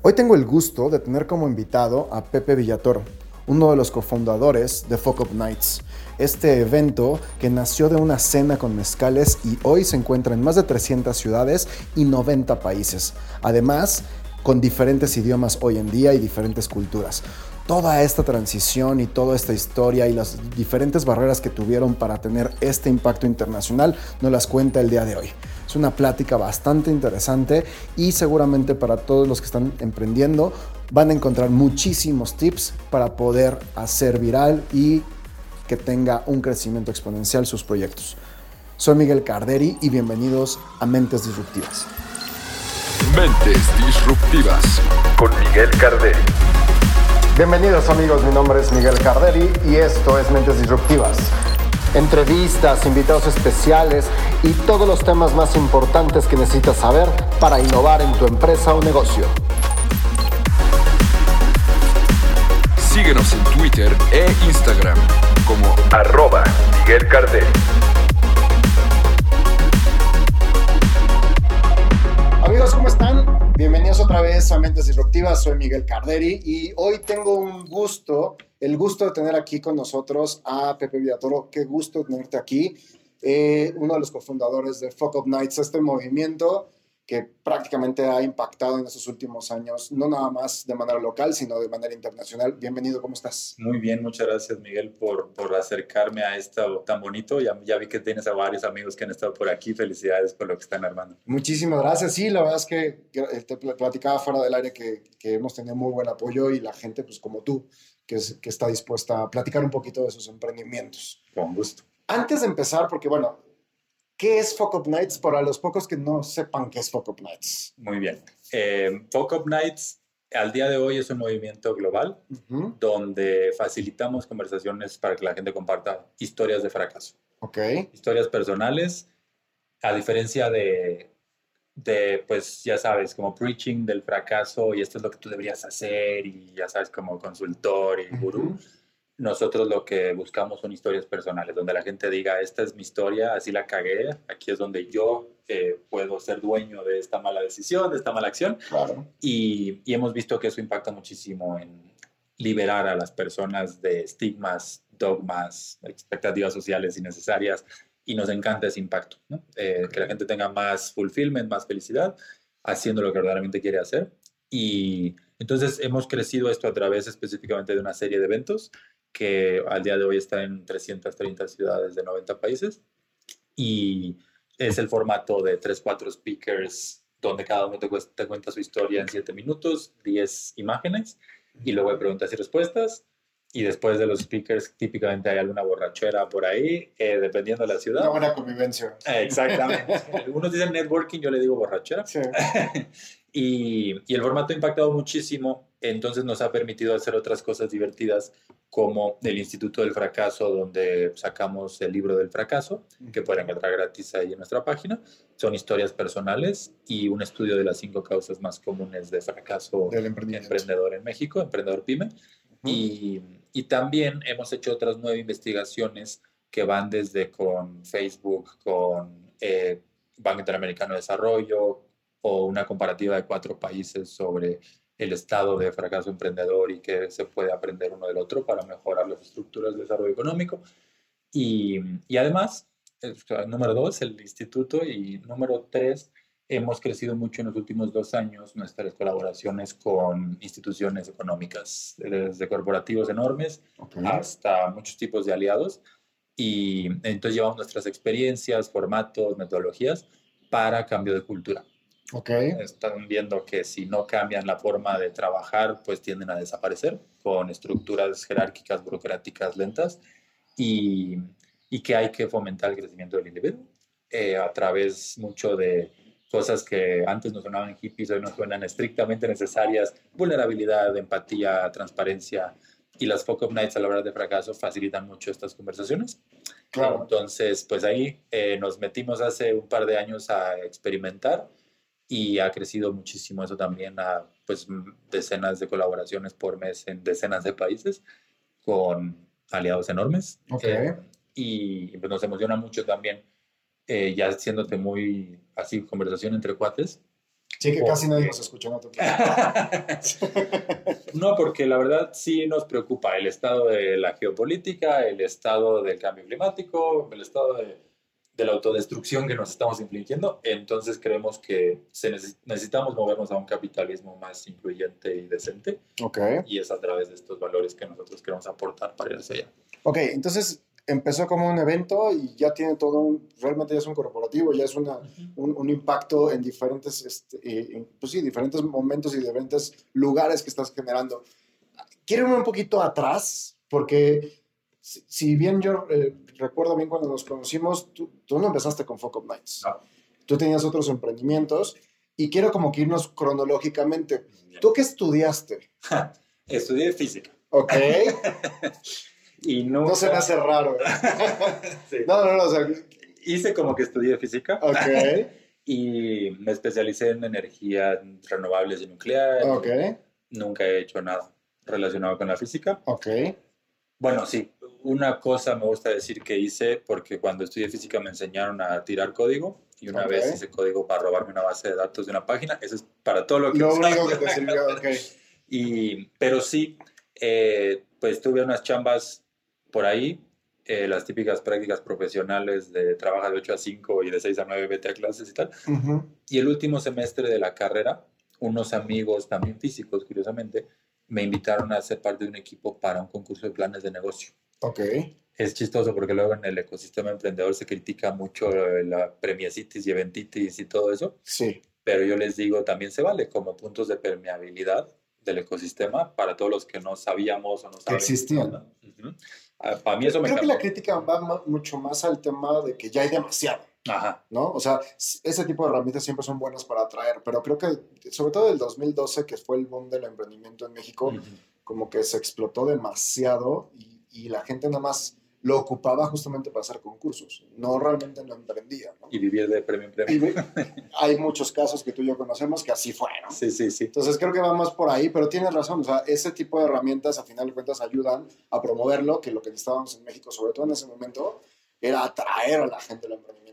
Hoy tengo el gusto de tener como invitado a Pepe Villatoro, uno de los cofundadores de Fuck Nights. Este evento que nació de una cena con mezcales y hoy se encuentra en más de 300 ciudades y 90 países. Además, con diferentes idiomas hoy en día y diferentes culturas. Toda esta transición y toda esta historia y las diferentes barreras que tuvieron para tener este impacto internacional nos las cuenta el día de hoy. Es una plática bastante interesante y seguramente para todos los que están emprendiendo van a encontrar muchísimos tips para poder hacer viral y que tenga un crecimiento exponencial sus proyectos. Soy Miguel Carderi y bienvenidos a Mentes Disruptivas. Mentes Disruptivas con Miguel Carderi. Bienvenidos amigos, mi nombre es Miguel Carderi y esto es Mentes Disruptivas. Entrevistas, invitados especiales y todos los temas más importantes que necesitas saber para innovar en tu empresa o negocio. Síguenos en Twitter e Instagram como arroba Miguel Carderi. Amigos, ¿cómo están? Bienvenidos otra vez a Mentes Disruptivas. Soy Miguel Carderi y hoy tengo un gusto, el gusto de tener aquí con nosotros a Pepe Villatoro. Qué gusto tenerte aquí. Eh, uno de los cofundadores de Fuck Up Nights, este movimiento que prácticamente ha impactado en estos últimos años, no nada más de manera local, sino de manera internacional. Bienvenido, ¿cómo estás? Muy bien, muchas gracias Miguel por, por acercarme a esto tan bonito. Ya, ya vi que tienes a varios amigos que han estado por aquí. Felicidades por lo que están armando. Muchísimas gracias. Sí, la verdad es que te platicaba fuera del aire que, que hemos tenido muy buen apoyo y la gente, pues como tú, que, es, que está dispuesta a platicar un poquito de sus emprendimientos. Con gusto. Antes de empezar, porque bueno, ¿Qué es Fuck Up Nights para los pocos que no sepan qué es Fuck Up Nights? Muy bien. Eh, Fuck Up Nights al día de hoy es un movimiento global donde facilitamos conversaciones para que la gente comparta historias de fracaso. Ok. Historias personales, a diferencia de, de, pues ya sabes, como preaching del fracaso y esto es lo que tú deberías hacer y ya sabes, como consultor y gurú nosotros lo que buscamos son historias personales, donde la gente diga, esta es mi historia, así la cagué, aquí es donde yo eh, puedo ser dueño de esta mala decisión, de esta mala acción. Claro. Y, y, hemos visto que eso impacta muchísimo en liberar a las personas de estigmas, dogmas, expectativas sociales innecesarias. Y nos encanta ese impacto, ¿no? eh, que la gente tenga más fulfillment, más felicidad, haciendo lo que verdaderamente quiere hacer. Y entonces hemos crecido esto a través específicamente de una serie de eventos que al día de hoy está en 330 ciudades de 90 países. Y es el formato de 3-4 speakers, donde cada uno te, te, cuenta su historia en 7 minutos, 10 imágenes, y luego hay preguntas y respuestas. Y después de los speakers, típicamente hay alguna borrachera por ahí, eh, dependiendo de la ciudad. Una buena convivencia. exactamente. Algunos dicen networking, yo le digo borrachera. Sí. y, y el formato ha impactado muchísimo entonces nos ha permitido hacer otras cosas divertidas como el Instituto del Fracaso, donde sacamos el libro del fracaso, que pueden encontrar gratis ahí en nuestra página. Son historias personales y un estudio de las cinco causas más comunes de fracaso del emprendedor en México, emprendedor pyme. y, y, también hemos hecho otras nueve investigaciones que van desde con Facebook, con eh, Banco Interamericano de Desarrollo, o una comparativa de cuatro países sobre el estado de fracaso emprendedor y que se puede aprender uno del otro para mejorar las estructuras de desarrollo económico. Y, y además, número dos, el instituto y número tres, hemos crecido mucho en los últimos dos años nuestras colaboraciones con instituciones económicas, desde corporativos enormes hasta muchos tipos de aliados. Y entonces llevamos nuestras experiencias, formatos, metodologías para cambio de cultura. Okay. Están viendo que si no cambian la forma de trabajar, pues tienden a desaparecer con estructuras jerárquicas, burocráticas lentas y, y que hay que fomentar el crecimiento del individuo eh, a través mucho de cosas que antes nos sonaban hippies, hoy nos suenan estrictamente necesarias, vulnerabilidad, empatía, transparencia y las Fuck Nights a la hora de fracaso facilitan mucho estas conversaciones. Claro. Entonces, pues ahí eh, nos metimos hace un par de años a experimentar y ha crecido muchísimo eso también a pues decenas de colaboraciones por mes en decenas de países con aliados enormes. Okay. Eh, y pues, nos emociona mucho también, eh, ya haciéndote muy así, conversación entre cuates, Sí, que casi nadie nos escucha. No, no, porque la verdad sí nos preocupa el estado de la geopolítica, el estado del cambio climático, el estado de, de la autodestrucción que nos estamos infligiendo. Entonces creemos que se necesitamos movernos a un capitalismo más incluyente y decente. Ok. Y es a través de estos valores que nosotros queremos aportar para ir hacia allá. Ok, entonces empezó como un evento y ya tiene todo un, realmente ya es un corporativo, ya es una, un, un, impacto en diferentes, este, eh, pues sí, diferentes momentos y diferentes lugares que estás generando. Quiero irme un poquito atrás, porque si, si bien yo eh, recuerdo bien cuando nos conocimos, tú, tú no empezaste con Focus Nights. No. Tú tenías otros emprendimientos y quiero como que irnos cronológicamente. ¿Tú qué estudiaste? Estudié física. Ok. y nunca... No se me hace raro. Sí. No, no, no, o sea, Hice como que estudié física ok, y me especialicé en energías renovables y nuclear. ok, Nunca he hecho nada relacionado con la física. ok. Bueno, sí, una cosa me gusta decir que hice porque cuando estudié física me enseñaron a tirar código y una Ok. vez hice código para robarme una base de datos de una página. Eso es para todo lo que Lo único que te sirvió, ok. Y, pero sí, eh, pues tuve unas chambas por ahí, eh, las típicas prácticas profesionales de trabajar de 8 a 5 y de 6 a 9 vete a clases y tal. Ujú. Y el último semestre de la carrera, unos amigos también físicos, curiosamente, me invitaron a ser parte de un equipo para un concurso de planes de negocio. Ok, Es chistoso porque luego en el ecosistema emprendedor se critica mucho eh, la premiacitis y eventitis y todo eso, sí, pero yo les digo también se vale como puntos de permeabilidad del ecosistema para todos los que no sabíamos o no sabíamos. existían. Ah, Para mí eso me Creo que la crítica va mucho más al tema de que ya hay demasiado, Ajá. ¿no? O sea, ese tipo de herramientas siempre son buenas para atraer, pero creo que, sobre todo el 2012, que fue el boom del emprendimiento en México, Ujú. como que se explotó demasiado y, y la gente nada más lo ocupaba justamente para hacer concursos, no realmente lo emprendía, ¿no? Y vivir de premio en premio. hay muchos casos que tú y yo conocemos que así fueron. Sí, sí, sí. Entonces creo que va más por ahí, pero tienes razón, o sea, ese tipo de herramientas a final de cuentas ayudan a promoverlo, que lo que necesitábamos en México, sobre todo en ese momento, era atraer a la gente al emprendimiento.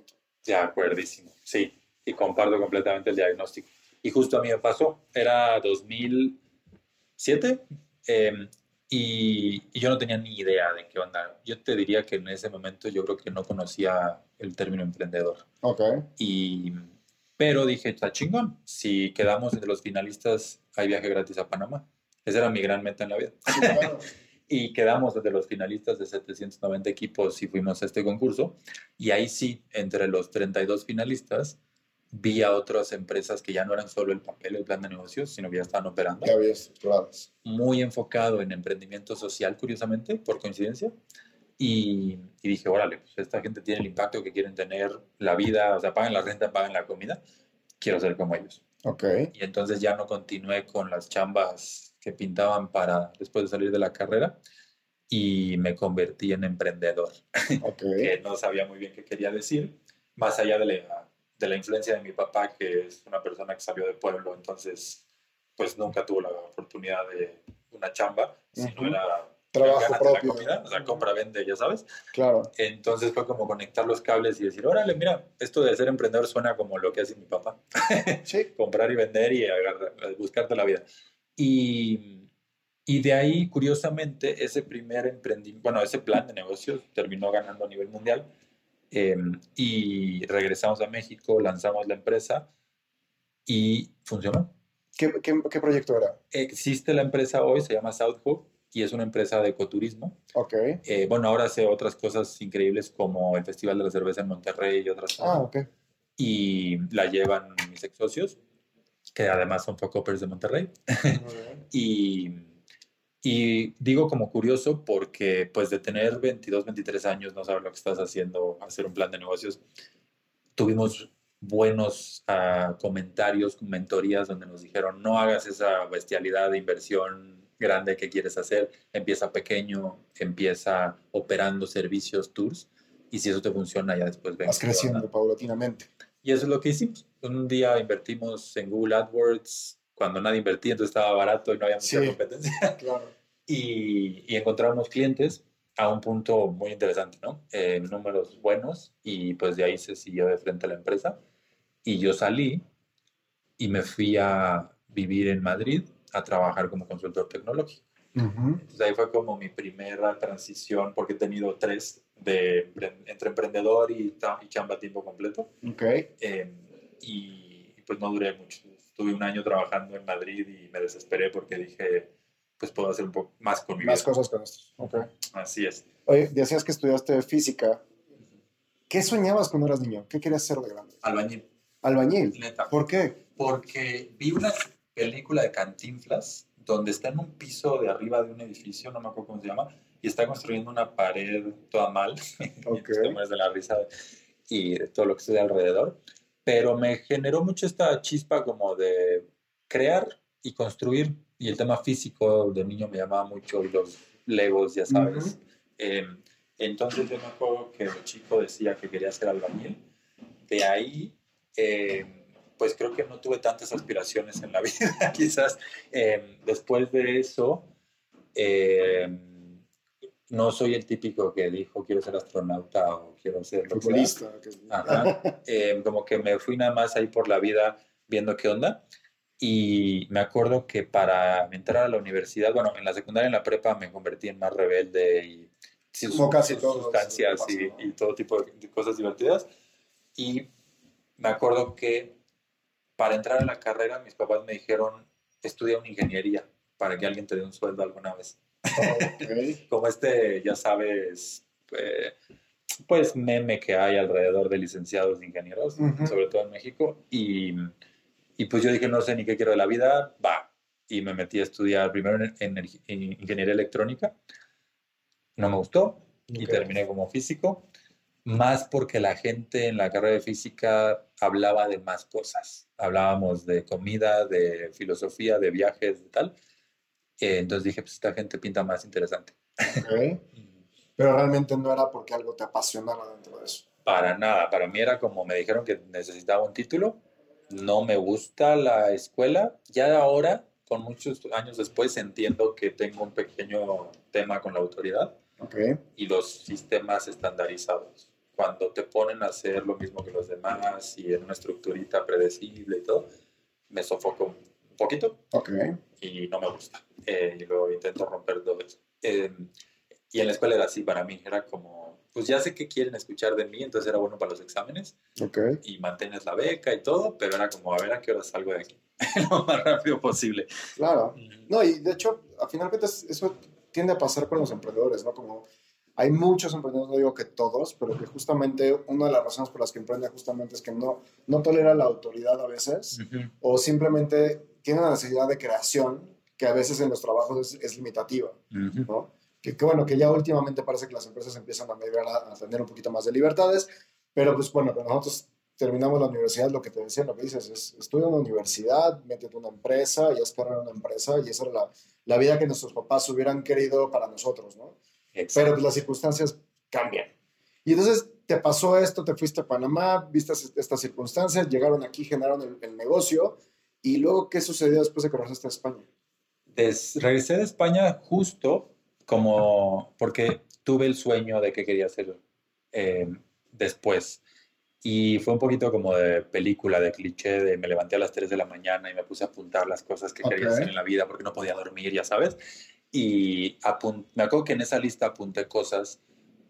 De acuerdísimo, sí. Y comparto completamente el diagnóstico. Y justo a mí me pasó, era 2007 eh, y, y yo no tenía ni idea de qué onda. Yo te diría que en ese momento yo creo que no conocía el término emprendedor. Ok. Y, pero dije, está chingón, si quedamos entre los finalistas hay viaje gratis a Panamá. Esa era mi gran meta en la vida. Sí, claro. Y quedamos entre los finalistas de 790 equipos y fuimos a este concurso. Y ahí sí, entre los 32 finalistas, vi a otras empresas que ya no eran solo el papel, el plan de negocios, sino que ya estaban operando. ya había estructuradas. Muy enfocado en emprendimiento social, curiosamente, por coincidencia. Y, y dije, órale, pues esta gente tiene el impacto que quieren tener, la vida, o sea, pagan la renta, pagan la comida. Quiero ser como ellos. Ok. Y entonces ya no continué con las chambas que pintaban para después de salir de la carrera y me convertí en emprendedor, Ok. que no sabía muy bien qué quería decir, más allá de la, de la influencia de mi papá, que es una persona que salió del pueblo, entonces pues nunca tuvo la oportunidad de una chamba, sino Ujú. era Trabajo gánate la propio. comida, sea, compra, vende, ya sabes. Claro. Entonces fue como conectar los cables y decir, órale, mira, esto de ser emprendedor suena como lo que hace mi papá Sí. comprar y vender y agarrar- buscarte la vida. Y, y de ahí, curiosamente, ese primer emprendimiento, bueno, ese plan de negocios terminó ganando a nivel mundial eh, y regresamos a México, lanzamos la empresa y funcionó. ¿Qué, qué, qué proyecto era? Existe la empresa hoy, se llama South Hub y es una empresa de ecoturismo. Ok. Eh, bueno, ahora hace otras cosas increíbles como el Festival de la Cerveza en Monterrey y otras cosas Ah, ok. y la llevan mis ex socios, que además son Focopers de Monterrey. Y, y digo como curioso porque pues de tener 22, 23 años, no saber lo que estás haciendo, hacer un plan de negocios, tuvimos buenos ah, comentarios, mentorías donde nos dijeron no hagas esa bestialidad de inversión grande que quieres hacer, empieza pequeño, empieza operando servicios, tours, y si eso te funciona ya después Vas creciendo paulatinamente. Y eso es lo que hicimos. Un día invertimos en Google AdWords cuando nadie invertía, entonces estaba barato y no había mucha Sí. competencia. Claro. Y, y encontramos clientes a un punto muy interesante, ¿no? Eh, números buenos y pues de ahí se siguió de frente a la empresa. Y yo salí y me fui a vivir en Madrid a trabajar como consultor tecnológico. Entonces ahí fue como mi primera transición, porque he tenido tres de entre emprendedor y, y chamba a tiempo completo. Okay. Eh, y pues no duré mucho. Estuve un año trabajando en Madrid y me desesperé porque dije, pues puedo hacer un poco más con mi Más cosas con esto. Okay. Así es. Oye, decías que estudiaste física. ¿Qué soñabas cuando eras niño? ¿Qué querías ser de grande? Albañil. Albañil. Neta. ¿Por qué? Porque vi una película de Cantinflas donde está en un piso de arriba de un edificio, no me acuerdo cómo se llama, y está construyendo una pared toda mal. Ok. y de la risa y de todo lo que sucede alrededor. Pero me generó mucho esta chispa como de crear y construir. Y el tema físico de niño me llamaba mucho y los legos, ya sabes. Ujú. Eh, entonces yo me acuerdo que el chico decía que quería ser albañil. De ahí, eh, pues creo que no tuve tantas aspiraciones en la vida, quizás. Eh, después de eso, eh, no soy el típico que dijo quiero ser astronauta o quiero ser. Futbolista. Ajá. Eh, como que me fui nada más ahí por la vida viendo qué onda. Y me acuerdo que para entrar a la universidad, bueno, en la secundaria, en la prepa, me convertí en más rebelde y Como casi sus sustancias y, y todo tipo de, de cosas divertidas. Y me acuerdo que para entrar a la carrera, mis papás me dijeron, estudia una ingeniería para que alguien te dé un sueldo alguna vez Ok. como este, ya sabes, eh, pues meme que hay alrededor de licenciados ingenieros, Ujú. sobre todo en México. Y, y pues yo dije, no sé ni qué quiero de la vida, va. Y me metí a estudiar primero en, energi- en ingeniería electrónica. No me gustó y Ok. terminé como físico. Más porque la gente en la carrera de física hablaba de más cosas. Hablábamos de comida, de filosofía, de viajes, de tal. Eh, entonces dije, pues esta gente pinta más interesante. Ok. Pero realmente no era porque algo te apasionara dentro de eso. Para nada, para mí era como me dijeron que necesitaba un título, no me gusta la escuela, ya ahora, con muchos años después, entiendo que tengo un pequeño tema con la autoridad Ok. y los sistemas estandarizados. Cuando te ponen a hacer lo mismo que los demás y en una estructurita predecible y todo, me sofoco un poquito Ok. y no me gusta. Eh, y luego intento romper eso. Eh, y en la escuela era así para mí, era como, pues ya sé que quieren escuchar de mí, entonces era bueno para los exámenes Ok. y mantienes la beca y todo, pero era como, a ver a qué hora salgo de aquí, lo más rápido posible. Claro. No, y de hecho, a final de cuentas, eso tiende a pasar con los emprendedores, ¿no? Como hay muchos emprendedores, no digo que todos, pero que justamente una de las razones por las que emprenden justamente es que no, no tolera la autoridad a veces Ujú. o simplemente tiene una necesidad de creación que a veces en los trabajos es, es limitativa, Ujú. ¿no? Que, que bueno, que ya últimamente parece que las empresas empiezan a migrar a, a tener un poquito más de libertades, pero pues bueno, cuando nosotros terminamos la universidad, lo que te decía, lo que dices es, estudia en una universidad, métete una empresa y haz carrera una empresa y esa era la, la vida que nuestros papás hubieran querido para nosotros, ¿no? Pero Exacto. pues las circunstancias cambian. Y entonces te pasó esto, te fuiste a Panamá, viste estas circunstancias, llegaron aquí, generaron el, el negocio. ¿Y luego qué sucedió después de que regresaste a España? Des- regresé de España justo como porque tuve el sueño de que quería hacer eh, después. Y fue un poquito como de película, de cliché, de me levanté a las 3 de la mañana y me puse a apuntar las cosas que quería hacer en la vida porque no podía dormir, ya sabes. Y me acuerdo que en esa lista apunté cosas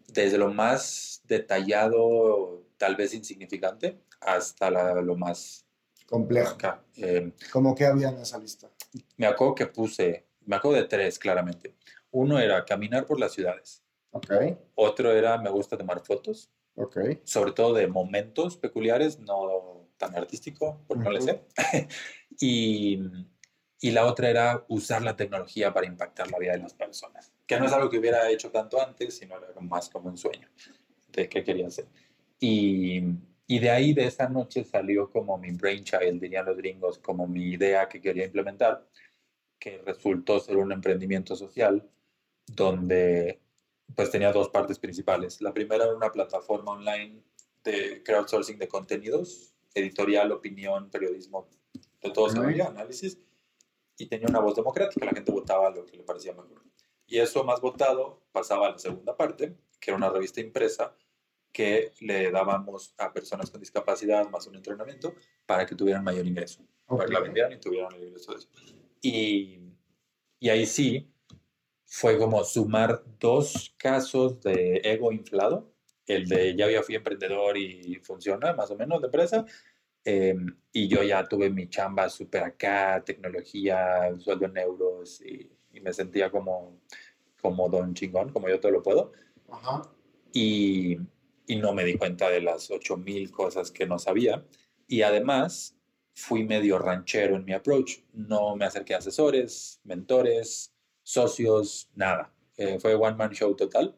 desde lo más detallado, tal vez insignificante, hasta la- lo más Complejo. Eh, ¿Cómo que había en esa lista? me acuerdo que puse, me acuerdo de tres claramente. Uno era caminar por las ciudades. Ok, Otro era me gusta tomar fotos, ok. sobre todo de momentos peculiares, no tan artístico, porque no le sé. y, y la otra era usar la tecnología para impactar la vida de las personas, que no es algo que hubiera hecho tanto antes, sino era más como un sueño de qué quería hacer. Y, y de ahí, de esa noche, salió como mi brainchild, dirían los gringos, como mi idea que quería implementar, que resultó ser un emprendimiento social donde pues tenía dos partes principales. La primera era una plataforma online de crowdsourcing de contenidos, editorial, opinión, periodismo, de todo se veía, análisis, y tenía una voz democrática, la gente votaba lo que le parecía mejor. Y eso más votado pasaba a la segunda parte, que era una revista impresa que le dábamos a personas con discapacidad más un entrenamiento para que tuvieran mayor ingreso. para que la vendieran y tuvieran el ingreso de eso. Y, y ahí sí, fue como sumar dos casos de ego inflado, el de ya ya fui emprendedor y funciona más o menos de empresa, eh, y yo ya tuve mi chamba súper acá, tecnología, sueldo en euros, y, y me sentía como, como don chingón, como yo todo lo puedo, Ajá. y, y no me di cuenta de las 8000 cosas que no sabía, y además fui medio ranchero en mi approach, no me acerqué a asesores, mentores, socios, nada. Eh, fue one man show total.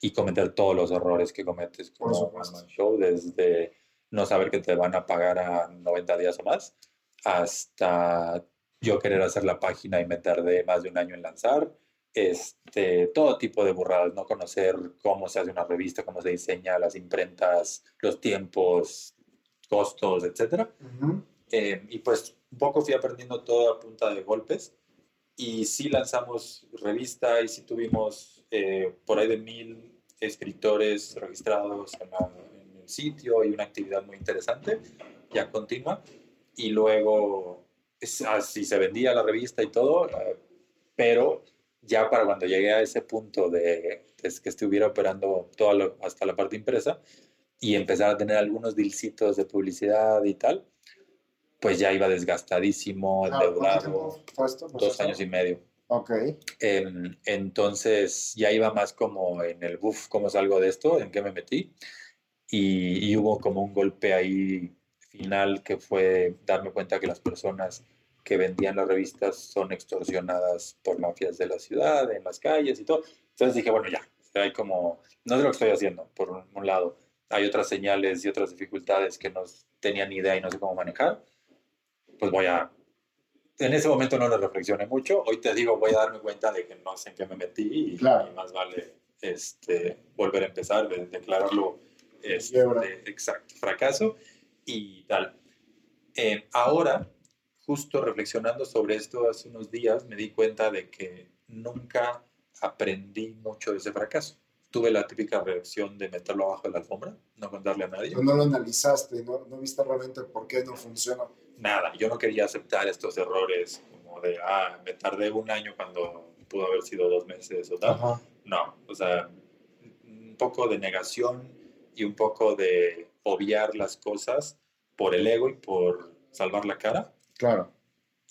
Y cometer todos los errores que cometes como one man show, desde no saber que te van a pagar a 90 días o más, hasta yo querer hacer la página y me tardé más de un año en lanzar, este, todo tipo de burradas, no conocer cómo se hace una revista, cómo se diseña, las imprentas, los tiempos, costos, etcétera. Ujú. Eh, y pues un poco fui aprendiendo todo a punta de golpes. Y sí lanzamos revista y sí tuvimos eh, por ahí de mil escritores registrados en, la- en el sitio y una actividad muy interesante, ya continua. Y luego así se vendía la revista y todo, eh, pero ya para cuando llegué a ese punto de, de que estuviera operando toda lo- hasta la parte impresa y empezar a tener algunos dealcitos de publicidad y tal, pues ya iba desgastadísimo, ¿cuánto endeudado? Pues dos años y medio. Ok. Entonces ya iba más como en el buff, ¿cómo salgo de esto? ¿En qué me metí? Y, y hubo como un golpe ahí final que fue darme cuenta que las personas que vendían las revistas son extorsionadas por mafias de la ciudad, en las calles y todo. Entonces dije, bueno, ya, hay como, no sé lo que estoy haciendo, por un, lado. Hay otras señales y otras dificultades que no tenía ni idea y no sé cómo manejar. Pues voy a en ese momento no lo reflexioné mucho. Hoy te digo, voy a darme cuenta de que no sé en qué me metí y, Claro. y más vale este, volver a empezar, de- declararlo este, Quiebra. exacto, fracaso y tal. Eh, ahora, justo reflexionando sobre esto hace unos días, me di cuenta de que nunca aprendí mucho de ese fracaso. Tuve la típica reacción de meterlo abajo de la alfombra, no contarle a nadie. Tú no lo analizaste, no, no viste realmente por qué no funciona. nada, yo no quería aceptar estos errores como de, ah, me tardé un año cuando pudo haber sido dos meses o tal. Ajá. No, o sea, un poco de negación y un poco de obviar las cosas por el ego y por salvar la cara. Claro.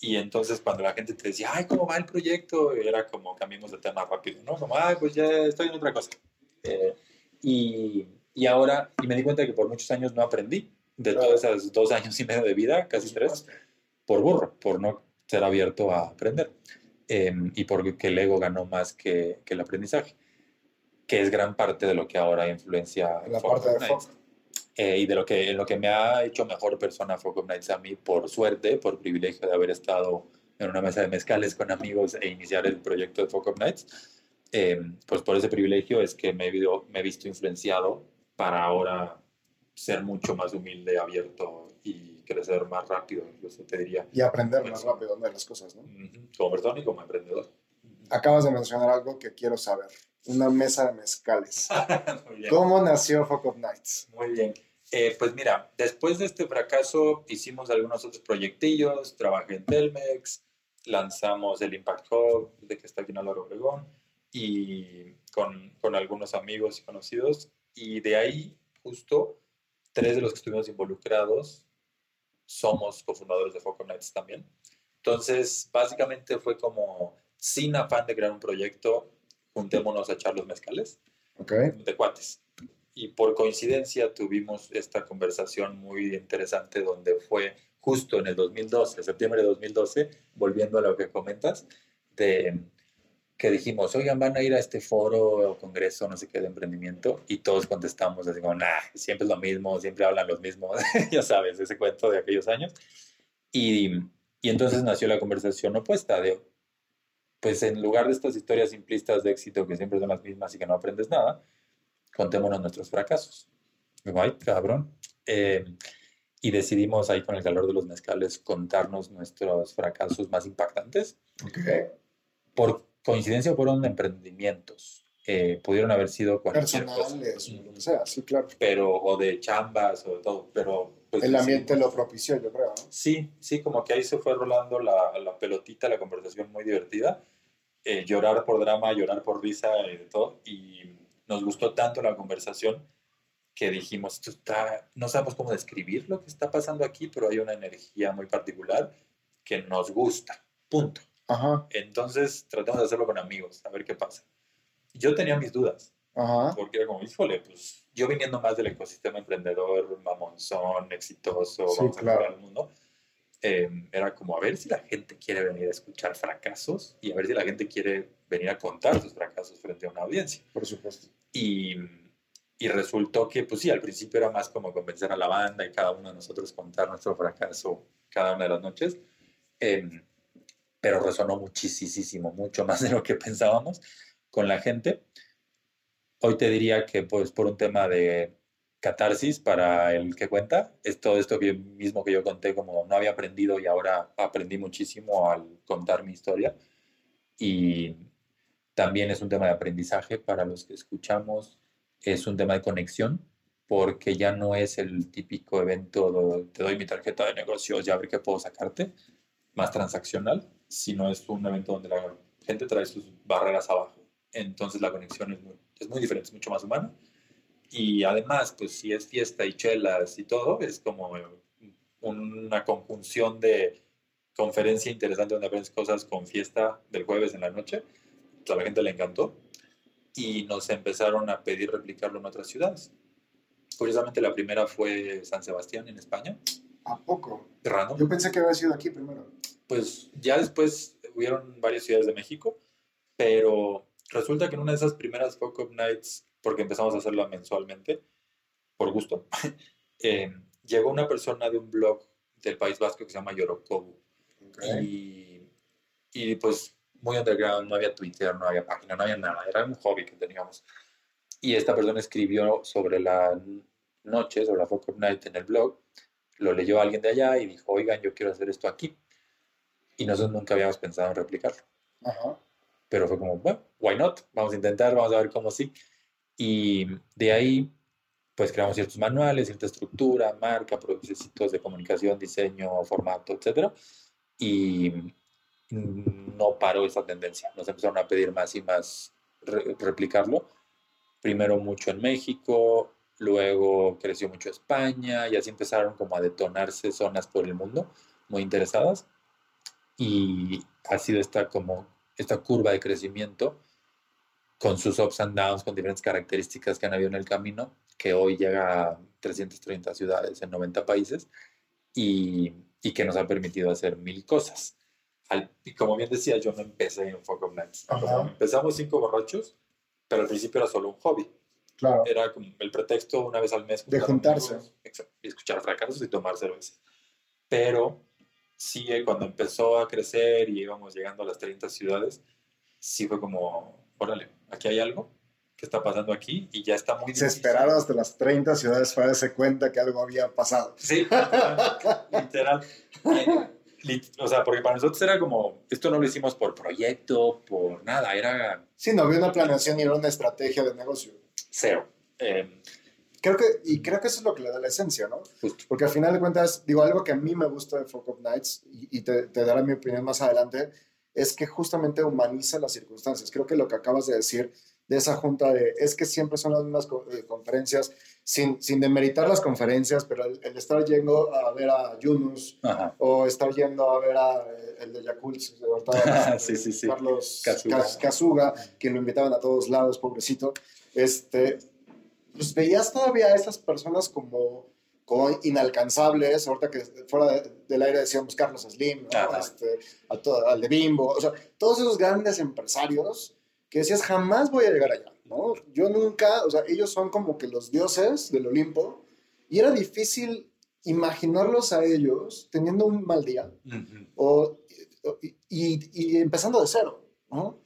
Y entonces cuando la gente te decía, ay, ¿cómo va el proyecto? Era como cambiamos de tema rápido, ¿no? Como, ay, pues ya estoy en otra cosa. Eh, y, y ahora, y me di cuenta que por muchos años no aprendí. De Claro. todos esos dos años y medio de vida, casi tres, por burro, por no ser abierto a aprender. Eh, y porque el ego ganó más que, que el aprendizaje, que es gran parte de lo que ahora influencia La parte de foco. Eh, y de lo que, lo que me ha hecho mejor persona of Nights a mí, por suerte, por privilegio de haber estado en una mesa de mezcales con amigos e iniciar el proyecto de of Nights, eh, pues por ese privilegio es que me he, visto, me he visto influenciado para ahora ser mucho más humilde, abierto y crecer más rápido, incluso te diría, Y aprender Pues más sí. rápido de las cosas, ¿no? como persona y como emprendedor. Acabas de mencionar algo que quiero saber. Una mesa de mezcales. ¿Cómo nació of Nights? Muy bien. Eh, pues mira, después de este fracaso hicimos algunos otros proyectillos, trabajé en Telmex, lanzamos el Impact Hub, de que está aquí en Álvaro Obregón, y con, con algunos amigos y conocidos, y de ahí justo tres de los que estuvimos involucrados somos cofundadores de Foco Nights también. Entonces, básicamente fue como, sin afán de crear un proyecto, juntémonos a echar los mezcales Ok. de cuates. Y por coincidencia tuvimos esta conversación muy interesante donde fue justo en el 2012, septiembre de 2012, volviendo a lo que comentas, de que dijimos, oigan, van a ir a este foro o congreso, no sé qué, de emprendimiento, y todos contestamos así como, nah, siempre es lo mismo, siempre hablan los mismos, ya sabes, ese cuento de aquellos años. Y, y entonces nació la conversación opuesta de, pues en lugar de estas historias simplistas de éxito que siempre son las mismas y que no aprendes nada, contémonos nuestros fracasos. Digo, ay, cabrón. Eh, y decidimos ahí con el calor de los mezcales contarnos nuestros fracasos más impactantes. Ok. Por coincidencia fueron emprendimientos. Eh, pudieron haber sido cualquier cosa. Personales, o lo que sea, sí, claro. Pero, o de chambas o de todo. Pero pues, El ambiente lo propició, yo creo. ¿no? Sí, sí, como que ahí se fue rolando la, la pelotita, la conversación muy divertida. Eh, llorar por drama, llorar por risa y de todo. Y nos gustó tanto la conversación que dijimos, esto está, no sabemos cómo describir lo que está pasando aquí, pero hay una energía muy particular que nos gusta. Punto. Ajá, Entonces tratamos de hacerlo con amigos, a ver qué pasa. Yo tenía mis dudas, ajá. porque era como, híjole, pues yo viniendo más del ecosistema emprendedor, mamonzón, exitoso, Sí, vamos a claro. mejorar el mundo, eh, era como a ver si la gente quiere venir a escuchar fracasos y a ver si la gente quiere venir a contar sus fracasos frente a una audiencia. Por supuesto. Y, y resultó que, pues sí, al principio era más como convencer a la banda y cada uno de nosotros contar nuestro fracaso cada una de las noches. Em, pero resonó muchísimo, mucho más de lo que pensábamos con la gente. Hoy te diría que, pues, por un tema de catarsis para el que cuenta, es todo esto que mismo que yo conté, como no había aprendido y ahora aprendí muchísimo al contar mi historia. Y también es un tema de aprendizaje para los que escuchamos, es un tema de conexión, porque ya no es el típico evento donde te doy mi tarjeta de negocios y a ver qué puedo sacarte, más transaccional, sino es un evento donde la gente trae sus barreras abajo. Entonces la conexión es muy, es muy diferente, es mucho más humana. Y además, pues si es fiesta y chelas y todo, es como una conjunción de conferencia interesante donde aprendes cosas con fiesta del jueves en la noche. A la gente le encantó y nos empezaron a pedir replicarlo en otras ciudades. Curiosamente, la primera fue San Sebastián, en España. ¿A poco? Random. Yo pensé que había sido aquí primero. Pues ya después hubieron varias ciudades de México, pero resulta que en una de esas primeras Folk Up Nights, porque empezamos a hacerla mensualmente, por gusto, eh, llegó una persona de un blog del País Vasco que se llama Yorokobu. Y, y pues muy underground, no había Twitter, no había página, no había nada, era un hobby que teníamos. Y esta persona escribió sobre la noche, sobre la Folk Up Night en el blog, lo leyó alguien de allá y dijo, oigan, yo quiero hacer esto aquí. Y nosotros nunca habíamos pensado en replicarlo. Ajá. Pero fue como, bueno, why not? Vamos a intentar, vamos a ver cómo sí. Y de ahí, pues creamos ciertos manuales, cierta estructura, marca, procesitos de comunicación, diseño, formato, etcétera. Y no paró esa tendencia. Nos empezaron a pedir más y más re- replicarlo. Primero mucho en México, luego creció mucho España y así empezaron como a detonarse zonas por el mundo muy interesadas. Y ha sido esta como esta curva de crecimiento con sus ups and downs, con diferentes características que han habido en el camino, que hoy llega a 330 ciudades en 90 países y, y que nos ha permitido hacer mil cosas. Al- y como bien decía, yo no empecé en of Nights. Empezamos cinco borrachos, pero al principio era solo un hobby. Claro. Era como el pretexto una vez al mes. De juntar juntarse. amigos, exacto, y escuchar fracasos y tomar cerveza. Pero sí, cuando empezó a crecer y íbamos llegando a las 30 ciudades, sí fue como, órale, aquí hay algo que está pasando aquí y ya está muy Se difícil. esperaron hasta las 30 ciudades para darse cuenta que algo había pasado. Sí, literal. literal. Lit- O sea, porque para nosotros era como, esto no lo hicimos por proyecto, por nada, era Sí, no había una planeación y era una estrategia de negocio. cero. Eh, Creo que, y creo que eso es lo que le da la esencia, ¿no? justo. Porque al final de cuentas, digo, algo que a mí me gusta de Folk of Nights, y, y te, te daré mi opinión más adelante, es que justamente humaniza las circunstancias. Creo que lo que acabas de decir de esa junta de, es que siempre son las mismas eh, conferencias, sin, sin demeritar las conferencias, pero el, el estar yendo a ver a Yunus, Ajá. o estar yendo a ver a eh, el de Yakult, verdad, Sí, sí, sí. Carlos Kazuga. Cas- Kazuga, que lo invitaban a todos lados, pobrecito. Este, pues veías todavía a esas personas como, como inalcanzables, ahorita que fuera de- del aire decíamos Carlos Slim, ¿no? Este, a todo- al de Bimbo, o sea, todos esos grandes empresarios que decías jamás voy a llegar allá, ¿no? Yo nunca, o sea, ellos son como que los dioses del Olimpo y era difícil imaginarlos a ellos teniendo un mal día Ujú. o, y, y- y empezando de cero, ¿no?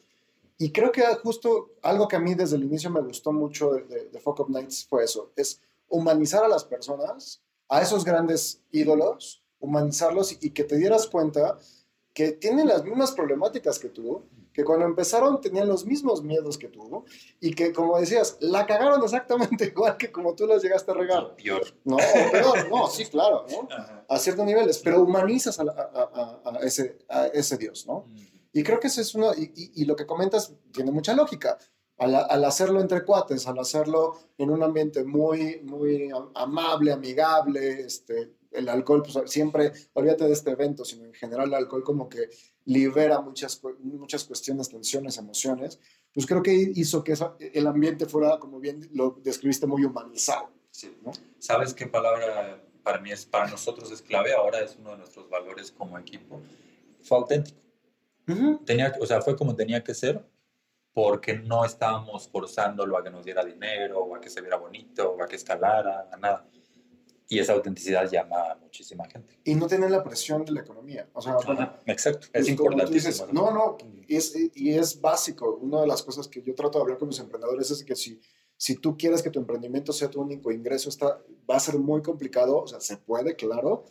Y creo que justo algo que a mí desde el inicio me gustó mucho de, de, de Folk of Nights fue eso, es humanizar a las personas, a esos grandes ídolos, humanizarlos y, y que te dieras cuenta que tienen las mismas problemáticas que tú, que cuando empezaron tenían los mismos miedos que tú y que, como decías, la cagaron exactamente igual que como tú las llegaste a regar. Peor. No, peor, no, sí, claro, ¿no? A ciertos niveles, pero humanizas a, a- a- a ese, a ese Dios, ¿no? Y creo que ese es uno, y, y- y lo que comentas tiene mucha lógica. Al, al hacerlo entre cuates, al hacerlo en un ambiente muy, muy am- amable, amigable, este, el alcohol, pues siempre, olvídate de este evento, sino en general el alcohol como que libera muchas, muchas cuestiones, tensiones, emociones, pues creo que hizo que esa- el ambiente fuera, como bien lo describiste, muy humanizado. Sí. ¿no? ¿Sabes qué palabra para mí es, para nosotros es clave? Ahora es uno de nuestros valores como equipo. Fue auténtico. Tenía, o sea, fue como tenía que ser porque no estábamos forzándolo a que nos diera dinero o a que se viera bonito o a que escalara, a nada. Y esa autenticidad llama a muchísima gente. Y no tener la presión de la economía. O sea, bueno, Exacto, es importantísimo. no, no, es, y es básico. Una de las cosas que yo trato de hablar con mis emprendedores es que si, si tú quieres que tu emprendimiento sea tu único ingreso, está, va a ser muy complicado. O sea, se puede, claro,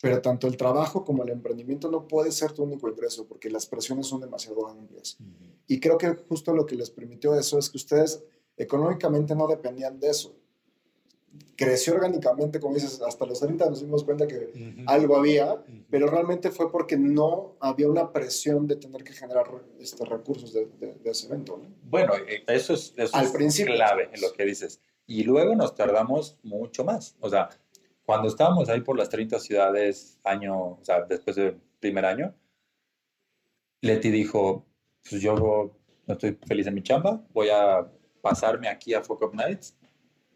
pero tanto el trabajo como el emprendimiento no puede ser tu único ingreso porque las presiones son demasiado amplias. Y creo que justo lo que les permitió eso es que ustedes económicamente no dependían de eso. Creció orgánicamente, como dices, hasta los 30 nos dimos cuenta que algo había, pero realmente fue porque no había una presión de tener que generar este, recursos de, de- de ese evento. ¿no? Bueno, eh, eso es, eso Al es principio. clave en lo que dices. Y luego nos tardamos mucho más. O sea, cuando estábamos ahí por las 30 ciudades, año, o sea, después del primer año, Leti dijo, pues yo no estoy feliz en mi chamba, voy a pasarme aquí a Folk Up Nights,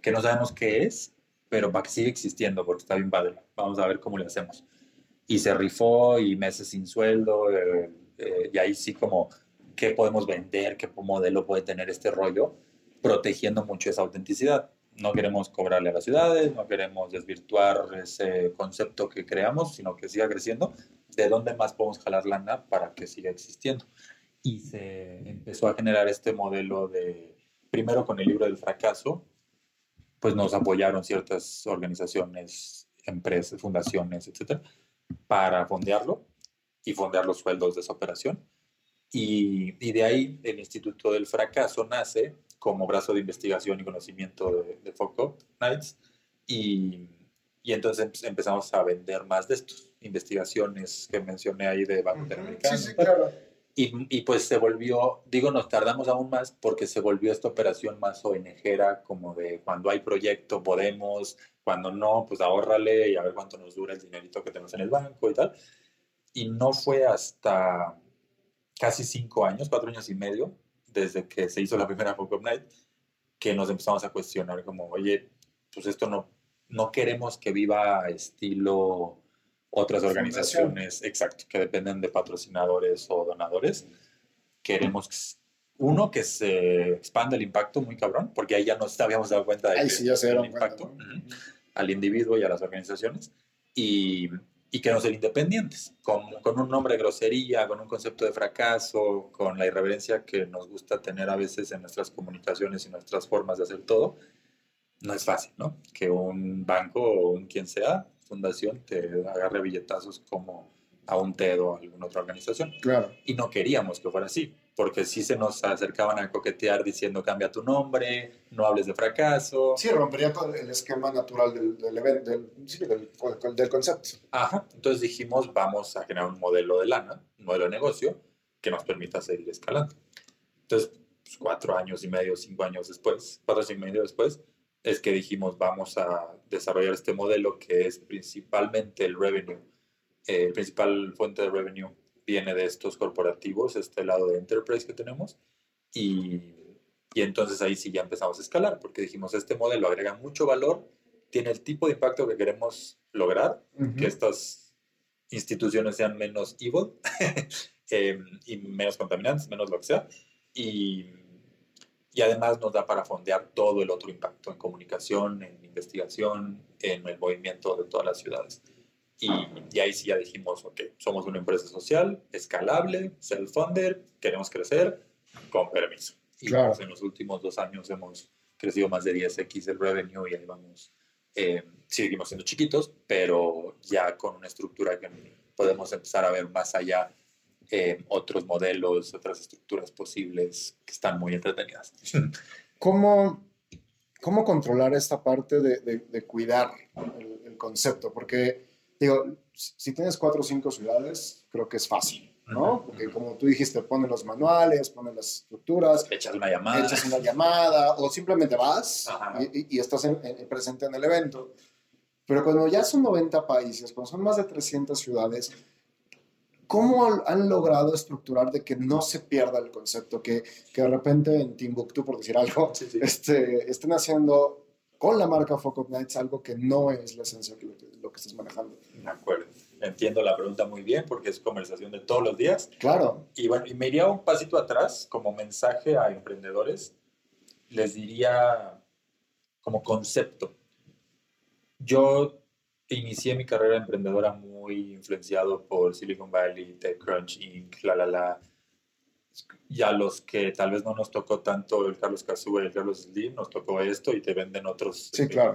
que no sabemos qué es, pero para que siga existiendo, porque está bien padre. Vamos a ver cómo le hacemos. Y se rifó y meses sin sueldo, eh, eh, y ahí sí como, ¿qué podemos vender? ¿Qué modelo puede tener este rollo? Protegiendo mucho esa autenticidad. No queremos cobrarle a las ciudades, no queremos desvirtuar ese concepto que creamos, sino que siga creciendo. ¿De dónde más podemos jalar lana para que siga existiendo? Y se empezó a generar este modelo de, primero con el libro del fracaso, pues nos apoyaron ciertas organizaciones, empresas, fundaciones, etcétera, para fondearlo y fondear los sueldos de esa operación. Y, y de ahí el Instituto del Fracaso nace como brazo de investigación y conocimiento de, de Foco Nights. Y, y entonces empe- empezamos a vender más de estos investigaciones que mencioné ahí de Banco Interamericano. Sí, sí, claro. Y, y pues se volvió, digo, nos tardamos aún más porque se volvió esta operación más ONGera, como de cuando hay proyecto podemos, cuando no, pues ahórrale y a ver cuánto nos dura el dinerito que tenemos en el banco y tal. Y no fue hasta casi cinco años, cuatro años y medio, desde que se hizo la primera Up Night, que nos empezamos a cuestionar como, oye, pues esto no, no queremos que viva estilo otras organizaciones, exacto, que dependen de patrocinadores o donadores. Queremos, uno, que se expanda el impacto muy cabrón, porque ahí ya nos habíamos dado cuenta de Ahí que sí ya se el dieron cuenta. impacto ¿no? ujú, al individuo y a las organizaciones, y, y queremos ser independientes, con, con un nombre de grosería, con un concepto de fracaso, con la irreverencia que nos gusta tener a veces en nuestras comunicaciones y nuestras formas de hacer todo. No es fácil, ¿no? Que un banco o un quien sea, fundación, te agarre billetazos como a un TED o a alguna otra organización. Claro. Y no queríamos que fuera así, porque sí se nos acercaban a coquetear diciendo cambia tu nombre, no hables de fracaso. Sí, rompería con el esquema natural del, del evento, del, sí, del, del concepto. Ajá, entonces dijimos, vamos a generar un modelo de lana, un modelo de negocio que nos permita seguir escalando. Entonces, pues, cuatro años y medio, cinco años después, cuatro años y medio después, es que dijimos, vamos a desarrollar este modelo que es principalmente el revenue. Eh, el principal fuente de revenue viene de estos corporativos, este lado de enterprise que tenemos, y, y entonces ahí sí ya empezamos a escalar, porque dijimos, este modelo agrega mucho valor, tiene el tipo de impacto que queremos lograr, que estas instituciones sean menos evil eh, y menos contaminantes, menos lo que sea. Y, y además nos da para fondear todo el otro impacto en comunicación, en investigación, en el movimiento de todas las ciudades. Y, y ahí sí ya dijimos, ok, somos una empresa social, escalable, self-funded, queremos crecer, con permiso. Y Claro. pues, en los últimos dos años hemos crecido más de 10x el revenue y ahí vamos eh, seguimos siendo chiquitos, pero ya con una estructura que podemos empezar a ver más allá eh, otros modelos, otras estructuras posibles que están muy entretenidas. ¿Cómo, cómo controlar esta parte de, de, de cuidar el, el, concepto? Porque, digo, si tienes cuatro o cinco ciudades, creo que es fácil. ¿no? Porque como tú dijiste, ponen los manuales, ponen las estructuras. Echas una llamada. Echas una llamada o simplemente vas y, y, estás en, en, presente en el evento. Pero cuando ya son 90 países, cuando son más de 300 ciudades, ¿cómo han logrado estructurar de que no se pierda el concepto? Que, que de repente en Timbuktu, por decir algo, sí, sí. Este, estén haciendo con la marca Focus Nights algo que no es la esencia de lo que, lo que estás manejando. De acuerdo entiendo la pregunta muy bien porque es conversación de todos los días. Claro. Y bueno, y me iría un pasito atrás como mensaje a emprendedores. Les diría como concepto. Yo inicié mi carrera emprendedora muy influenciado por Silicon Valley, TechCrunch, Inc., la, la, la. Y a los que tal vez no nos tocó tanto el Carlos Cazú y el Carlos Slim, nos tocó esto y te venden otros. Sí, claro.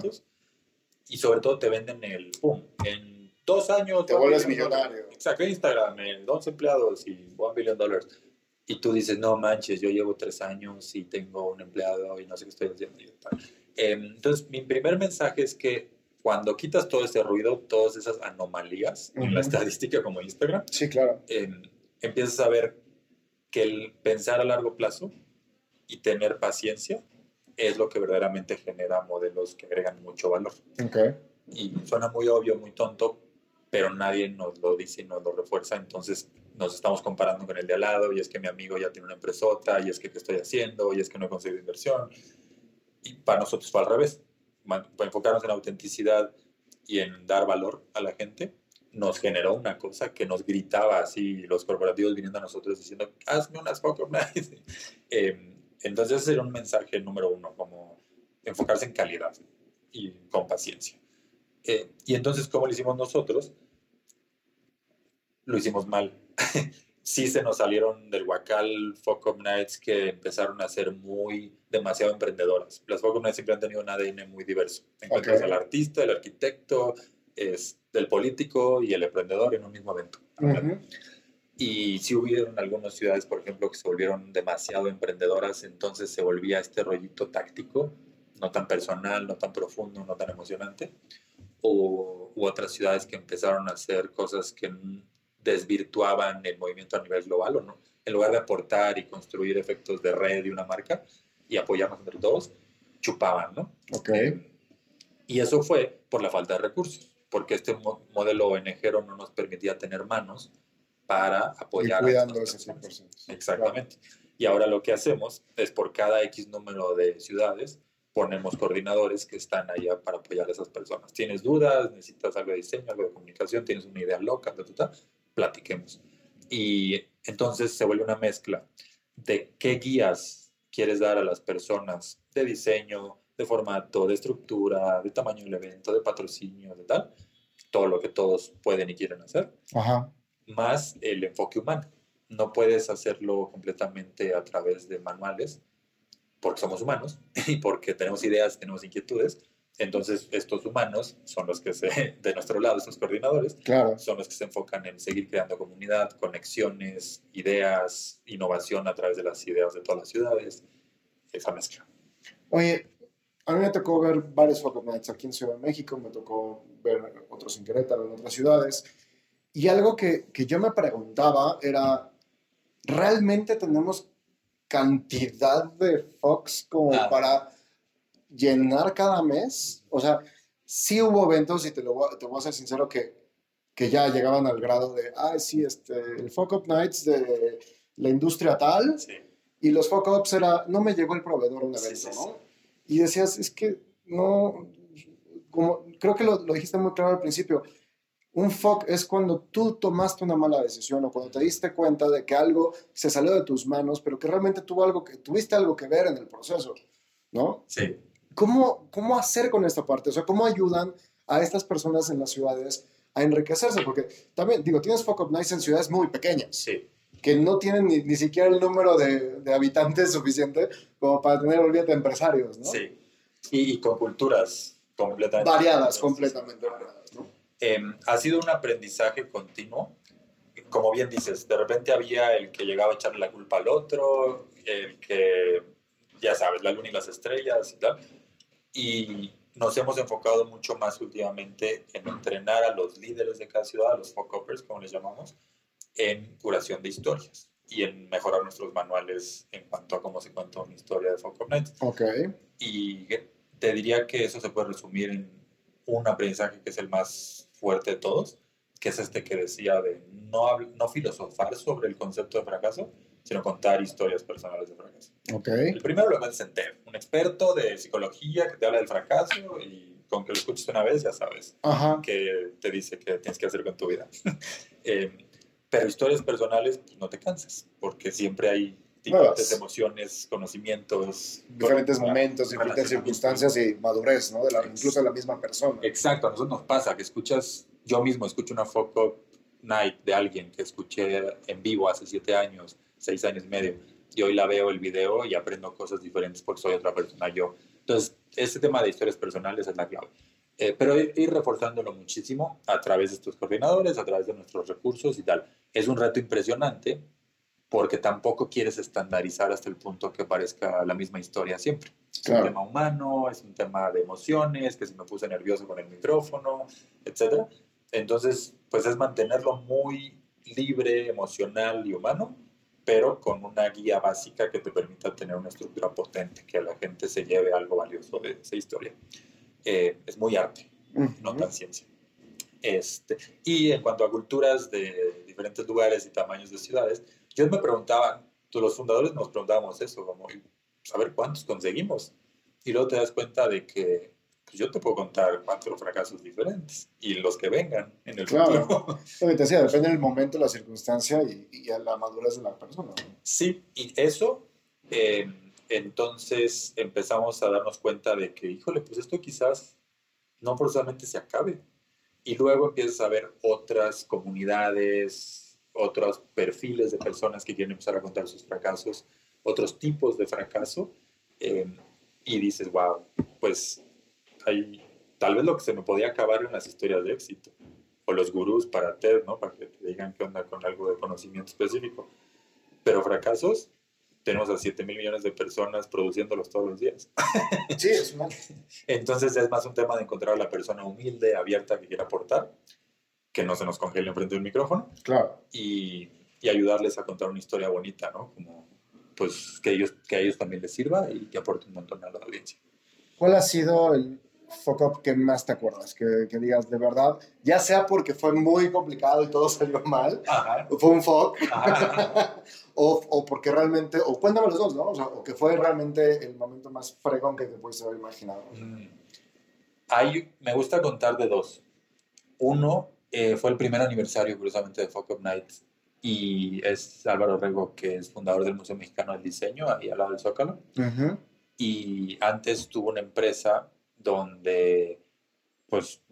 Y sobre todo te venden el, pum, en dos años. Te vuelves millonario. Saqué Instagram en dos empleados y one billion dólares. Y tú dices, no manches, yo llevo tres años y tengo un empleado y no sé qué estoy haciendo. Entonces, mi primer mensaje es que cuando quitas todo ese ruido, todas esas anomalías uh -huh. en la estadística como Instagram, sí, claro. eh, empiezas a ver que el pensar a largo plazo y tener paciencia es lo que verdaderamente genera modelos que agregan mucho valor. Okay. Y suena muy obvio, muy tonto, pero nadie nos lo dice y nos lo refuerza, entonces nos estamos comparando con el de al lado, y es que mi amigo ya tiene una empresota, y es que qué estoy haciendo, y es que no he conseguido inversión. Y para nosotros fue al revés. Para enfocarnos en autenticidad y en dar valor a la gente, nos generó una cosa que nos gritaba así, los corporativos viniendo a nosotros diciendo, hazme unas Nights. eh, entonces ese era un mensaje número uno, como enfocarse en calidad y con paciencia. Eh, y entonces, ¿cómo lo hicimos nosotros? Lo hicimos mal. sí se nos salieron del Huacal Focus Nights que empezaron a ser muy, demasiado emprendedoras. Las Focus Nights siempre han tenido un ADN muy diverso. Encuentras okay. al artista, el arquitecto, es, del político y el emprendedor en un mismo evento. Uh -huh. Y sí hubieron algunas ciudades, por ejemplo, que se volvieron demasiado emprendedoras, entonces se volvía este rollito táctico, no tan personal, no tan profundo, no tan emocionante o, u otras ciudades que empezaron a hacer cosas que desvirtuaban el movimiento a nivel global o no. En lugar de aportar y construir efectos de red y una marca y apoyarnos entre todos, chupaban, ¿no? Ok. Y eso fue por la falta de recursos, porque este mo modelo ONGero no nos permitía tener manos para apoyar. Y cuidando ese 100%. Exactamente. Claro. Y ahora lo que hacemos es por cada X número de ciudades, ponemos coordinadores que están allá para apoyar a esas personas. ¿Tienes dudas? ¿Necesitas algo de diseño, algo de comunicación? ¿Tienes una idea loca? Ta, ta, ta? Platiquemos. Y entonces se vuelve una mezcla de qué guías quieres dar a las personas de diseño, de formato, de estructura, de tamaño del evento, de patrocinio, de tal, todo lo que todos pueden y quieren hacer, Ajá. más el enfoque humano. No puedes hacerlo completamente a través de manuales, porque somos humanos y porque tenemos ideas, tenemos inquietudes. Entonces, estos humanos son los que se, de nuestro lado, estos coordinadores, claro. son los que se enfocan en seguir creando comunidad, conexiones, ideas, innovación a través de las ideas de todas las ciudades, esa mezcla. Oye, a mí me tocó ver varios Focus Nights aquí en Ciudad de México, me tocó ver otros en Querétaro, en otras ciudades, y algo que, que yo me preguntaba era, ¿realmente tenemos cantidad de Fox como ah. para llenar cada mes. O sea, sí hubo eventos, y te, lo voy, te voy a ser sincero, que, que ya llegaban al grado de, ah, sí, este, el Fuck Up Nights de la industria tal, sí. y los Fuck Ups era, no me llegó el proveedor un evento, sí, sí, ¿no? Y decías, es que no, como, creo que lo, lo dijiste muy claro al principio, un fuck es cuando tú tomaste una mala decisión o cuando te diste cuenta de que algo se salió de tus manos, pero que realmente tuvo algo que, tuviste algo que ver en el proceso, ¿no? Sí. ¿Cómo, ¿Cómo hacer con esta parte? O sea, ¿cómo ayudan a estas personas en las ciudades a enriquecerse? Porque también, digo, tienes Fuck Up Nights en ciudades muy pequeñas. Sí. Que no tienen ni, ni siquiera el número de, de, habitantes suficiente como para tener, olvídate, empresarios, ¿no? Sí. Y, y con culturas completamente variadas, completamente variadas, ¿no? Eh, ha sido un aprendizaje continuo como bien dices, de repente había el que llegaba a echarle la culpa al otro, el que, ya sabes, la luna y las estrellas y tal. Y nos hemos enfocado mucho más últimamente en entrenar a los líderes de cada ciudad, a los focopers, como les llamamos, en curación de historias y en mejorar nuestros manuales en cuanto a cómo se cuenta una historia de Night. Ok. Y te diría que eso se puede resumir en un aprendizaje que es el más fuerte de todos, que es este que decía de no, no filosofar sobre el concepto de fracaso, sino contar historias personales de fracaso. Ok. El primero lo en TED, un experto de psicología que te habla del fracaso y con que lo escuches una vez ya sabes Ajá. que te dice que tienes que hacer con tu vida. Eh, pero historias personales, pues, no te canses, porque siempre hay diferentes Nuevas. emociones, conocimientos. Diferentes momentos, diferentes circunstancias y madurez, ¿no? De la, incluso de la misma persona. Exacto, a nosotros nos pasa que escuchas, yo mismo escucho una Foco Night de alguien que escuché en vivo hace siete años, seis años y medio, y hoy la veo el video y aprendo cosas diferentes porque soy otra persona yo. Entonces, este tema de historias personales es la clave. Eh, pero ir, ir reforzándolo muchísimo a través de estos coordinadores, a través de nuestros recursos y tal. Es un reto impresionante porque tampoco quieres estandarizar hasta el punto que parezca la misma historia siempre. Es Claro. un tema humano, es un tema de emociones, que si me puse nervioso con el micrófono, etc. Entonces, pues es mantenerlo muy libre, emocional y humano, pero con una guía básica que te permita tener una estructura potente, que la gente se lleve algo valioso de esa historia. Eh, es muy arte, no Ujú. tan ciencia. Este, y en cuanto a culturas de diferentes lugares y tamaños de ciudades, yo me preguntaba, tú, los fundadores nos preguntábamos eso, como saber cuántos conseguimos. Y luego te das cuenta de que pues, yo te puedo contar cuatro fracasos diferentes y los que vengan en el Claro. futuro. Lo que te decía, depende del momento, la circunstancia y, y a la madurez de la persona. ¿no? Sí, y eso, eh, entonces empezamos a darnos cuenta de que, híjole, pues esto quizás no forzosamente se acabe. Y luego empiezas a ver otras comunidades, otros perfiles de personas que quieren empezar a contar sus fracasos, otros tipos de fracaso, eh, y dices, wow, pues tal vez lo que se me podía acabar en las historias de éxito, o los gurús para TED, ¿no? Para que te digan qué onda con algo de conocimiento específico. Pero fracasos, tenemos a 7 mil millones de personas produciéndolos todos los días. Sí, es una... Entonces es más un tema de encontrar a la persona humilde, abierta, que quiera aportar, que no se nos congele enfrente de un micrófono Claro. y, y ayudarles a contar una historia bonita, ¿no? Como pues que, ellos, que a ellos también les sirva y que aporte un montón a la audiencia. ¿Cuál ha sido el fuck up que más te acuerdas? Que, que digas de verdad, ya sea porque fue muy complicado y todo salió mal, Ajá. fue un fuck, o, o porque realmente, o cuéntame los dos, ¿no? O sea, o que fue realmente el momento más fregón que te pudiste haber imaginado. Mm. Hay, me gusta contar de dos. Uno eh, fue el primer aniversario, curiosamente, de Fuck Up Night. Y es Álvaro Rego, que es fundador del Museo Mexicano del Diseño, ahí al lado del Zócalo. Ujú. Y antes tuvo una empresa donde, pues,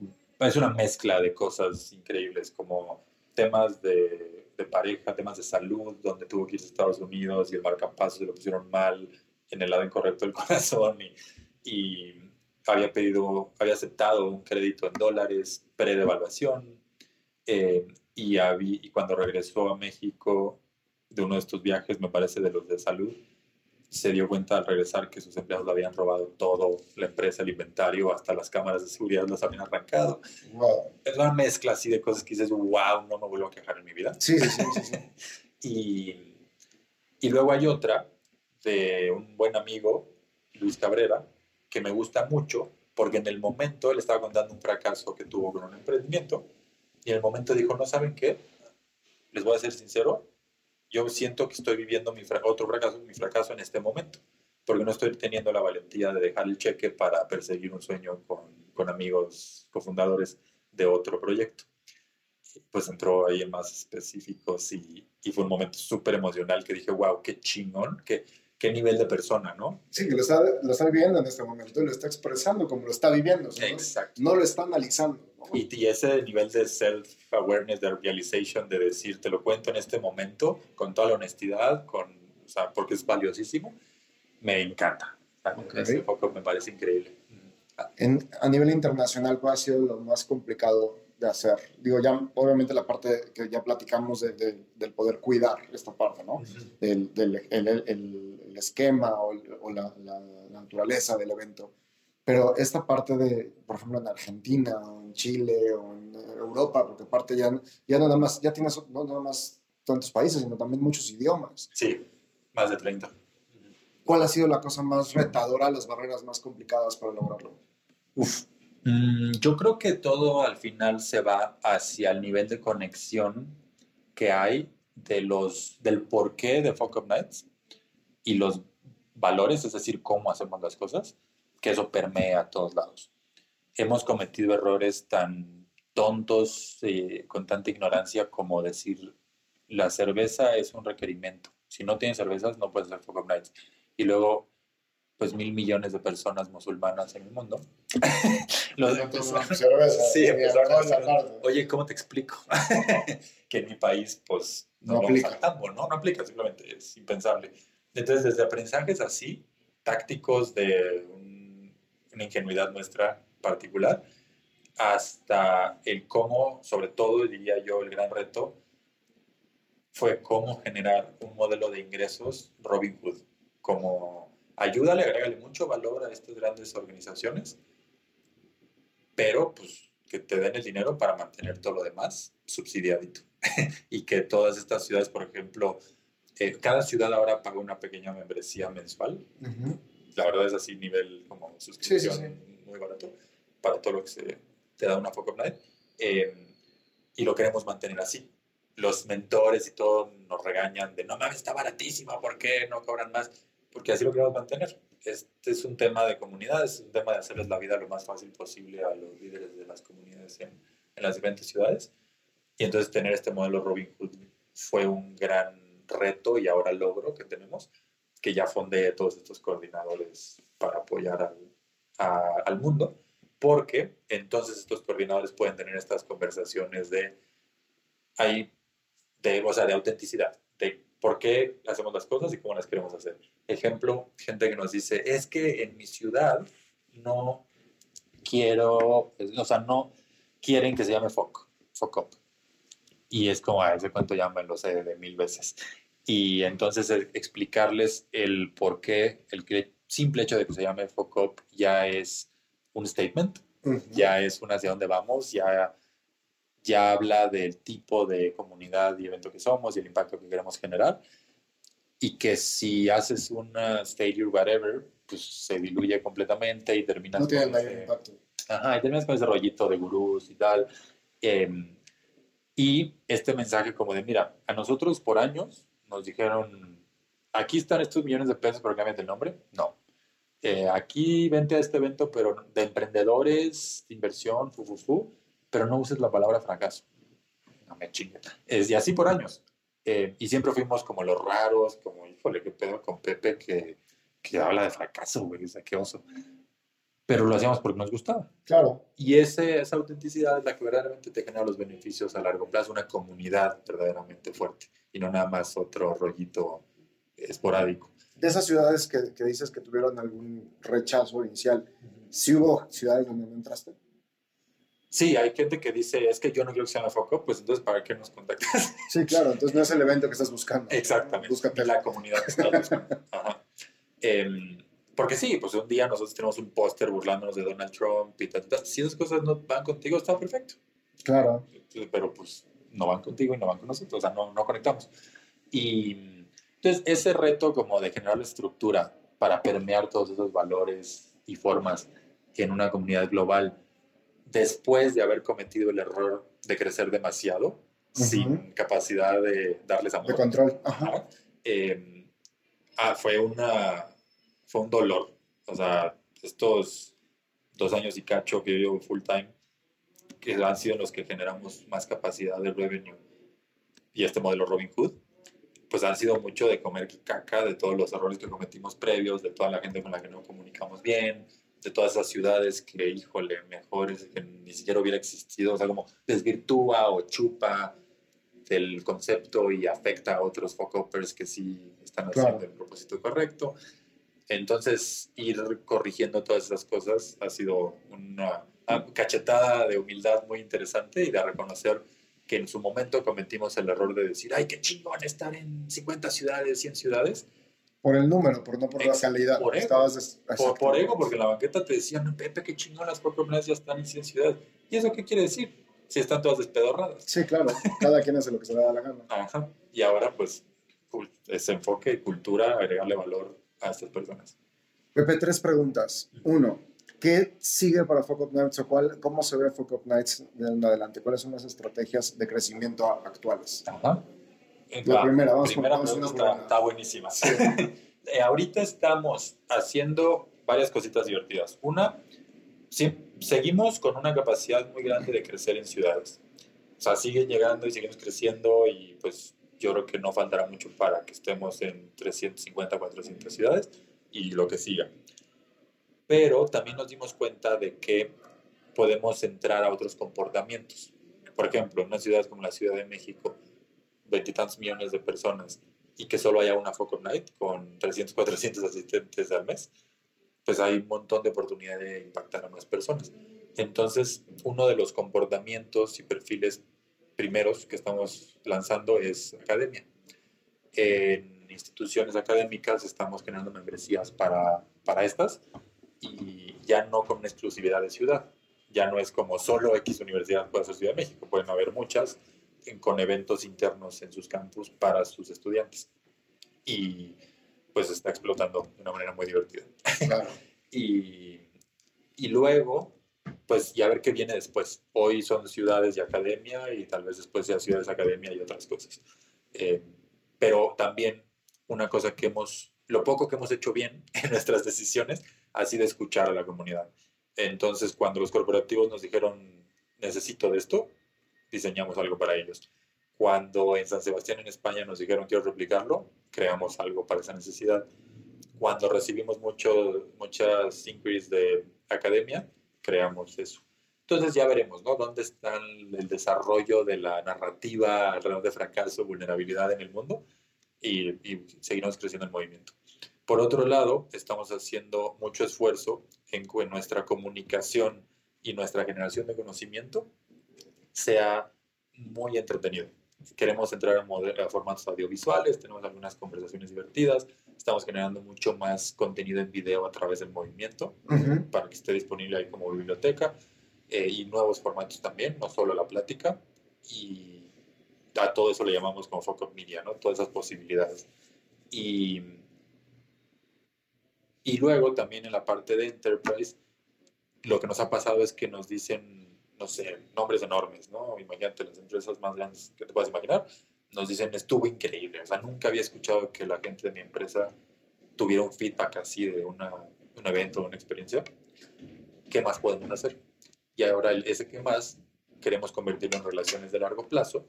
es una mezcla de cosas increíbles, como temas de, de pareja, temas de salud, donde tuvo que irse a Estados Unidos y el marcapasos se lo pusieron mal en el lado incorrecto del corazón y, y había pedido, había aceptado un crédito en dólares pre-devaluación eh, y, y cuando regresó a México de uno de estos viajes, me parece de los de salud, se dio cuenta al regresar que sus empleados le habían robado todo, la empresa, el inventario, hasta las cámaras de seguridad las habían arrancado. Wow. Es una mezcla así de cosas que dices, wow, no me vuelvo a quejar en mi vida. Sí, sí, sí, sí, sí. Y, y luego hay otra de un buen amigo, Luis Cabrera, que me gusta mucho porque en el momento él estaba contando un fracaso que tuvo con un emprendimiento y en el momento dijo, no saben qué, les voy a ser sincero, yo siento que estoy viviendo mi fra- otro fracaso, mi fracaso en este momento, porque no estoy teniendo la valentía de dejar el cheque para perseguir un sueño con, con amigos cofundadores de otro proyecto. Pues entró ahí en más específicos y, y fue un momento súper emocional que dije, wow, qué chingón, qué, qué nivel de persona, ¿no? Sí, que lo está, lo está viviendo en este momento lo está expresando como lo está viviendo. ¿no? Exacto. No lo está analizando. Y, y ese nivel de self-awareness, de realization, de decir, te lo cuento en este momento, con toda la honestidad, con, o sea, porque es valiosísimo, me encanta. O sea, Ok. Ese foco me parece increíble. En- a nivel internacional, ¿cuál ha sido lo más complicado de hacer? Digo, ya obviamente la parte que ya platicamos de- de- del poder cuidar esta parte, ¿no? Del, del- el, el- el esquema o, o la, la naturaleza del evento. Pero esta parte de, por ejemplo, en Argentina, o en Chile, o en eh, Europa, porque aparte ya, ya nada más, ya tienes no nada más tantos países, sino también muchos idiomas. Sí, más de 30. ¿Cuál ha sido la cosa más retadora, las barreras más complicadas para lograrlo? Uf. Mm, yo creo que todo al final se va hacia el nivel de conexión que hay de los, del porqué de Fuck Up Nights y los valores, es decir, cómo hacemos las cosas, que eso permea a todos lados. Hemos cometido errores tan tontos, eh, con tanta ignorancia como decir la cerveza es un requerimiento. Si no tienes cervezas, no puedes hacer Fuck Nights. Y luego, pues mil millones de personas musulmanas en el mundo. Los empezaron- Sí, empezaron a hacer- Oye, ¿cómo te explico? que en mi país, pues, no, No aplica. al tambo, ¿no? No aplica, simplemente es impensable. Entonces, desde aprendizajes así, tácticos de un- una ingenuidad nuestra particular, hasta el cómo, sobre todo, diría yo, el gran reto, fue cómo generar un modelo de ingresos Robin Hood, como ayúdale, agrégale mucho valor a estas grandes organizaciones, pero pues que te den el dinero para mantener todo lo demás subsidiadito. y que todas estas ciudades, por ejemplo, eh, cada ciudad ahora paga una pequeña membresía mensual. La verdad es así, nivel como suscripción Sí, sí, muy barato para todo lo que se te da una Up Night. Eh, y lo queremos mantener así. Los mentores y todo nos regañan de no mames, está baratísimo, ¿por qué no cobran más? Porque así lo queremos mantener. Este es un tema de comunidad, es un tema de hacerles la vida lo más fácil posible a los líderes de las comunidades en, en las diferentes ciudades. Y entonces tener este modelo Robin Hood fue un gran reto y ahora logro que tenemos, que ya fundé todos estos coordinadores para apoyar al, al mundo, porque entonces estos coordinadores pueden tener estas conversaciones de, hay, de, o sea, de autenticidad, de por qué hacemos las cosas y cómo las queremos hacer. Ejemplo, gente que nos dice, es que en mi ciudad no quiero, o sea, no quieren que se llame FOC, FOC Up. Y es como, a ese cuento ya lo sé de mil veces. Y entonces eh, explicarles el por qué, el simple hecho de que se llame FOC Up ya es un statement, ya es una hacia dónde vamos, ya, ya habla del tipo de comunidad y evento que somos y el impacto que queremos generar. Y que si haces una stadium whatever, pues se diluye completamente y terminas No tiene el con mayor ese- impacto. Ajá, y terminas con ese rollito de gurús y tal. Em, y este mensaje como de, mira, a nosotros por años nos dijeron, aquí están estos millones de pesos, pero cámbiate el nombre. No. Eh, aquí vente a este evento, pero de emprendedores, de inversión, fu, fu, fu, pero no uses la palabra fracaso. No me chingue. Es, y así por años. Eh, y siempre fuimos como los raros, como, híjole, qué pedo con Pepe que, que habla de fracaso, güey, o sea, qué oso. Pero lo hacíamos porque nos gustaba. Claro. Y ese, esa autenticidad es la que verdaderamente te genera los beneficios a largo plazo, una comunidad verdaderamente fuerte y no nada más otro rollito esporádico. De esas ciudades que, que dices que tuvieron algún rechazo inicial, ¿sí hubo ciudades donde no entraste? Sí, hay gente que dice, es que yo no quiero que se llame Foco, pues entonces ¿para qué nos contactas? Sí, claro. Entonces no es el evento que estás buscando. Exactamente, Búscate la comunidad que está buscando. Ajá. Em, porque sí, pues un día nosotros tenemos un póster burlándonos de Donald Trump y tal. Si esas cosas no van contigo, está perfecto. Claro. pero pues no van contigo y no van con nosotros, o sea, no, no conectamos. Y entonces ese reto como de generar la estructura para permear todos esos valores y formas en una comunidad global, después de haber cometido el error de crecer demasiado, sin capacidad de darles amor, De control. Ajá. Eh, ah, fue, una, fue un dolor. O sea, estos dos años y cacho que yo llevo full time, que han sido los que generamos más capacidad de revenue y este modelo Robin Hood, pues han sido mucho de comer caca, de todos los errores que cometimos previos, de toda la gente con la que no comunicamos bien, de todas esas ciudades que, híjole, mejor es que ni siquiera hubiera existido, o sea, como desvirtúa o chupa del concepto y afecta a otros focopers que sí están haciendo Claro. el propósito correcto. Entonces, ir corrigiendo todas esas cosas ha sido una cachetada de humildad muy interesante y de reconocer que en su momento cometimos el error de decir, ay, qué chingón estar en 50 ciudades, 100 ciudades. Por el número, por no por la Ex- calidad. por ego. Por, por ego, porque en la banqueta te decían, Pepe, qué chingón, las Pokémones ya están en 100 ciudades. ¿Y eso qué quiere decir? Si están todas despedorradas. Sí, claro. Cada quien hace lo que se le da la gana. Ajá. Y ahora, pues, ese enfoque cultura, agregarle valor a estas personas. Pepe, tres preguntas. Uno, ¿qué sigue para Focus Nights o cuál, cómo se ve Focus Nights de en adelante? ¿Cuáles son las estrategias de crecimiento actuales? Ajá. La primera, vamos primera vamos pregunta está, está buenísima. Eh, ahorita estamos haciendo varias cositas divertidas. Una, sí, seguimos con una capacidad muy grande de crecer en ciudades. O sea, sigue llegando y seguimos creciendo y pues yo creo que no faltará mucho para que estemos en 350, 400 ciudades y lo que siga. Pero también nos dimos cuenta de que podemos entrar a otros comportamientos. Por ejemplo, en una ciudad como la Ciudad de México, veintitantos millones de personas y que solo haya una Focus Night con 300, 400 asistentes al mes, pues hay un montón de oportunidad de impactar a más personas. Entonces, uno de los comportamientos y perfiles primeros que estamos lanzando es academia. En instituciones académicas estamos generando membresías para, para estas y ya no con una exclusividad de ciudad. Ya no es como solo X universidad puede ser Ciudad de México, pueden haber muchas en- con eventos internos en sus campus para sus estudiantes. Y pues está explotando de una manera muy divertida. Claro. Y, y luego, pues ya ver qué viene después. Hoy son ciudades y academia y tal vez después sea ciudades, academia y otras cosas. Eh, pero también una cosa que hemos, lo poco que hemos hecho bien en nuestras decisiones ha sido escuchar a la comunidad. Entonces, cuando los corporativos nos dijeron, necesito de esto, diseñamos algo para ellos. Cuando en San Sebastián, en España, nos dijeron, quiero replicarlo, creamos algo para esa necesidad. Cuando recibimos mucho, muchas inquiries de academia, creamos eso. Entonces ya veremos, ¿no? ¿Dónde está el desarrollo de la narrativa alrededor de fracaso, vulnerabilidad en el mundo? Y, y seguiremos creciendo el movimiento. Por otro lado, estamos haciendo mucho esfuerzo en que nuestra comunicación y nuestra generación de conocimiento sea muy entretenido. Queremos entrar a, a formatos audiovisuales, tenemos algunas conversaciones divertidas, estamos generando mucho más contenido en video a través del movimiento Ujú. para que esté disponible ahí como biblioteca eh, y nuevos formatos también, no solo la plática. Y a todo eso le llamamos como Focus Media, ¿no? Todas esas posibilidades. Y, y luego también en la parte de Enterprise, lo que nos ha pasado es que nos dicen, no sé, nombres enormes, ¿no? Imagínate las empresas más grandes que te puedas imaginar, nos dicen, estuvo increíble. O sea, nunca había escuchado que la gente de mi empresa tuviera un feedback así de una, un evento, una experiencia. ¿Qué más podemos hacer? Y ahora ese que más queremos convertirlo en relaciones de largo plazo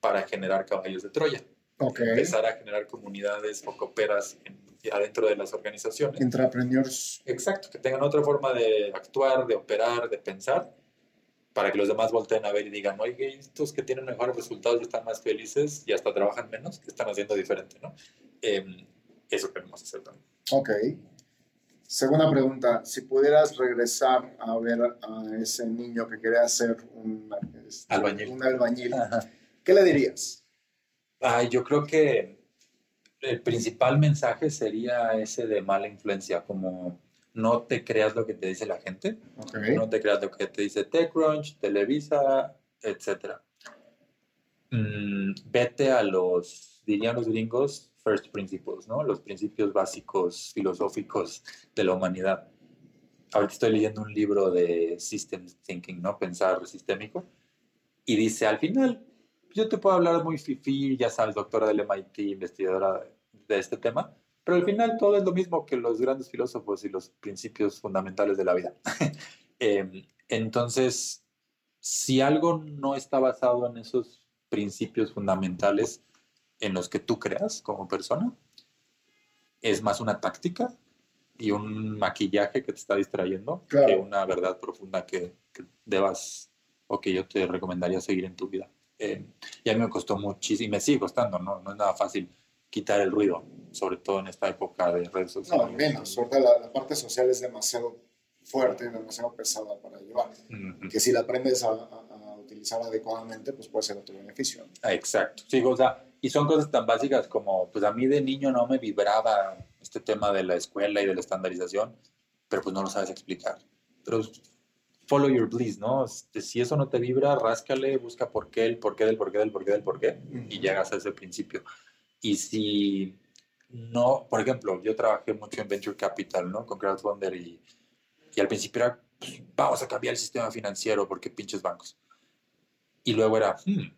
para generar caballos de Troya. Ok. Empezar a generar comunidades o cooperas en- adentro de las organizaciones. Intrapreneurs. Exacto, que tengan otra forma de actuar, de operar, de pensar, para que los demás volteen a ver y digan, oye, estos que tienen mejores resultados y están más felices y hasta trabajan menos, que están haciendo diferente, ¿no? Em, eso queremos hacer también. Ok. Segunda pregunta. Si pudieras regresar a ver a ese niño que quería ser un, este, Albañil. un albañil, ¿qué le dirías? Ay, yo creo que el principal mensaje sería ese de mala influencia, como no te creas lo que te dice la gente, Ok. no te creas lo que te dice TechCrunch, Televisa, etc. Mm, vete a los, dirían los gringos, first principles, ¿no? Los principios básicos filosóficos de la humanidad. Ahorita estoy leyendo un libro de Systems Thinking, ¿no? Pensar sistémico. Y dice, al final, yo te puedo hablar muy fifi, ya sabes, doctora del MIT, investigadora de este tema, pero al final todo es lo mismo que los grandes filósofos y los principios fundamentales de la vida. Eh, entonces, si algo no está basado en esos principios fundamentales en los que tú creas como persona, es más una táctica y un maquillaje que te está distrayendo Claro. que una verdad profunda que, que debas o que yo te recomendaría seguir en tu vida. Eh, y a mí me costó muchísimo, y me sigue costando, ¿no? no es nada fácil quitar el ruido, sobre todo en esta época de redes No, sociales. menos. Ahorita la, la parte social es demasiado fuerte demasiado pesada para llevar. Ujú. Que si la aprendes a, a- a utilizar adecuadamente, pues puede ser a tu beneficio. Exacto. Sí, o sea, y son cosas tan básicas como, pues a mí de niño no me vibraba este tema de la escuela y de la estandarización, pero pues no lo sabes explicar. Pero follow your bliss, ¿no? Este, Si eso no te vibra, ráscale, busca por qué, el por qué del por qué del por qué del por qué, y llegas a ese principio. Y si no, por ejemplo, yo trabajé mucho en Venture Capital, ¿no? Con Crowdfunder y, y al principio era, pues, vamos a cambiar el sistema financiero porque pinches bancos. Y luego era, "Hmm,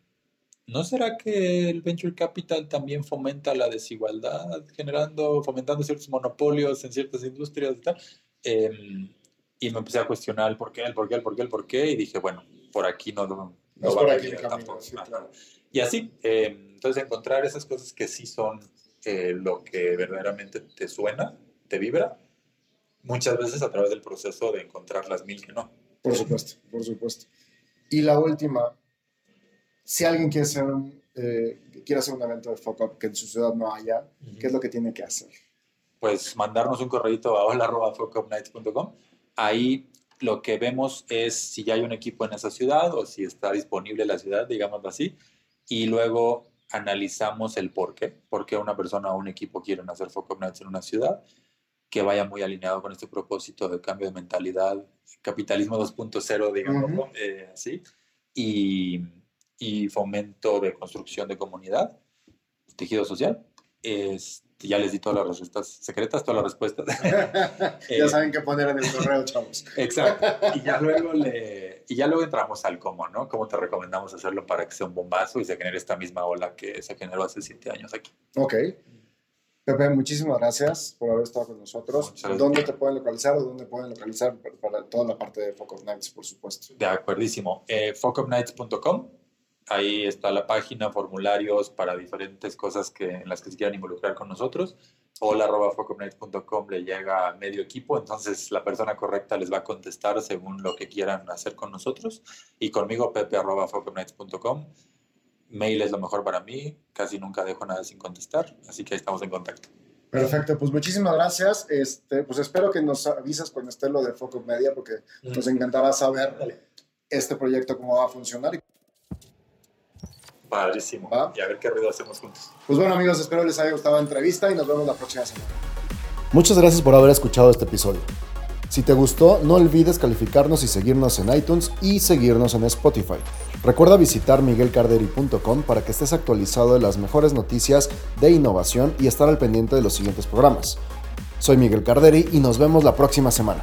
¿no será que el Venture Capital también fomenta la desigualdad, generando, fomentando ciertos monopolios en ciertas industrias y tal? Em, y me empecé a cuestionar el por qué, el por qué, el por qué, el por qué, y dije, bueno, por aquí no, no, No va a por aquí venir el camino, tampoco. sí, claro. Y así, eh, entonces encontrar esas cosas que sí son eh, lo que verdaderamente te suena, te vibra, muchas veces a través del proceso de encontrar las mil que no. Por supuesto, por supuesto. Y la última, si alguien quiere hacer un, eh, quiere hacer un evento de fuck up que en su ciudad no haya, ¿qué es lo que tiene que hacer? Pues mandarnos un correo a hola.focupnights.com. Ahí lo que vemos es si ya hay un equipo en esa ciudad o si está disponible la ciudad, digámoslo así, y luego analizamos el por qué, por qué una persona o un equipo quieren hacer Focus Nights en una ciudad, que vaya muy alineado con este propósito de cambio de mentalidad, capitalismo 2.0, digamos, Ujú. eh, así, y, y fomento de construcción de comunidad, tejido social. Este, ya les di todas las respuestas secretas, todas las respuestas. ya Eh, saben qué poner en el correo, chavos. Exacto. Y ya luego le, y ya luego entramos al cómo, ¿no? Cómo te recomendamos hacerlo para que sea un bombazo y se genere esta misma ola que se generó hace siete años aquí. Ok. Pepe, muchísimas gracias por haber estado con nosotros. Muchas gracias. ¿Dónde te pueden localizar o dónde pueden localizar para, toda la parte de Focus Nights, por supuesto? De acuerdísimo. Eh, focupnights.com. Ahí está la página, formularios para diferentes cosas que, en las que se quieran involucrar con nosotros. Hola arroba focupnights.com le llega a medio equipo, entonces la persona correcta les va a contestar según lo que quieran hacer con nosotros. Y conmigo, pepe arroba focupnights.com. Mail es lo mejor para mí, casi nunca dejo nada sin contestar, así que ahí estamos en contacto. Perfecto, pues muchísimas gracias. Este, pues espero que nos avises cuando esté lo de Focus Media, porque nos encantará saber este proyecto cómo va a funcionar. Padrísimo. Va. Y a ver qué ruido hacemos juntos. Pues bueno, amigos, espero les haya gustado la entrevista y nos vemos la próxima semana. Muchas gracias por haber escuchado este episodio. Si te gustó, no olvides calificarnos y seguirnos en iTunes y seguirnos en Spotify. Recuerda visitar miguelcarderi.com para que estés actualizado de las mejores noticias de innovación y estar al pendiente de los siguientes programas. Soy Miguel Carderi y nos vemos la próxima semana.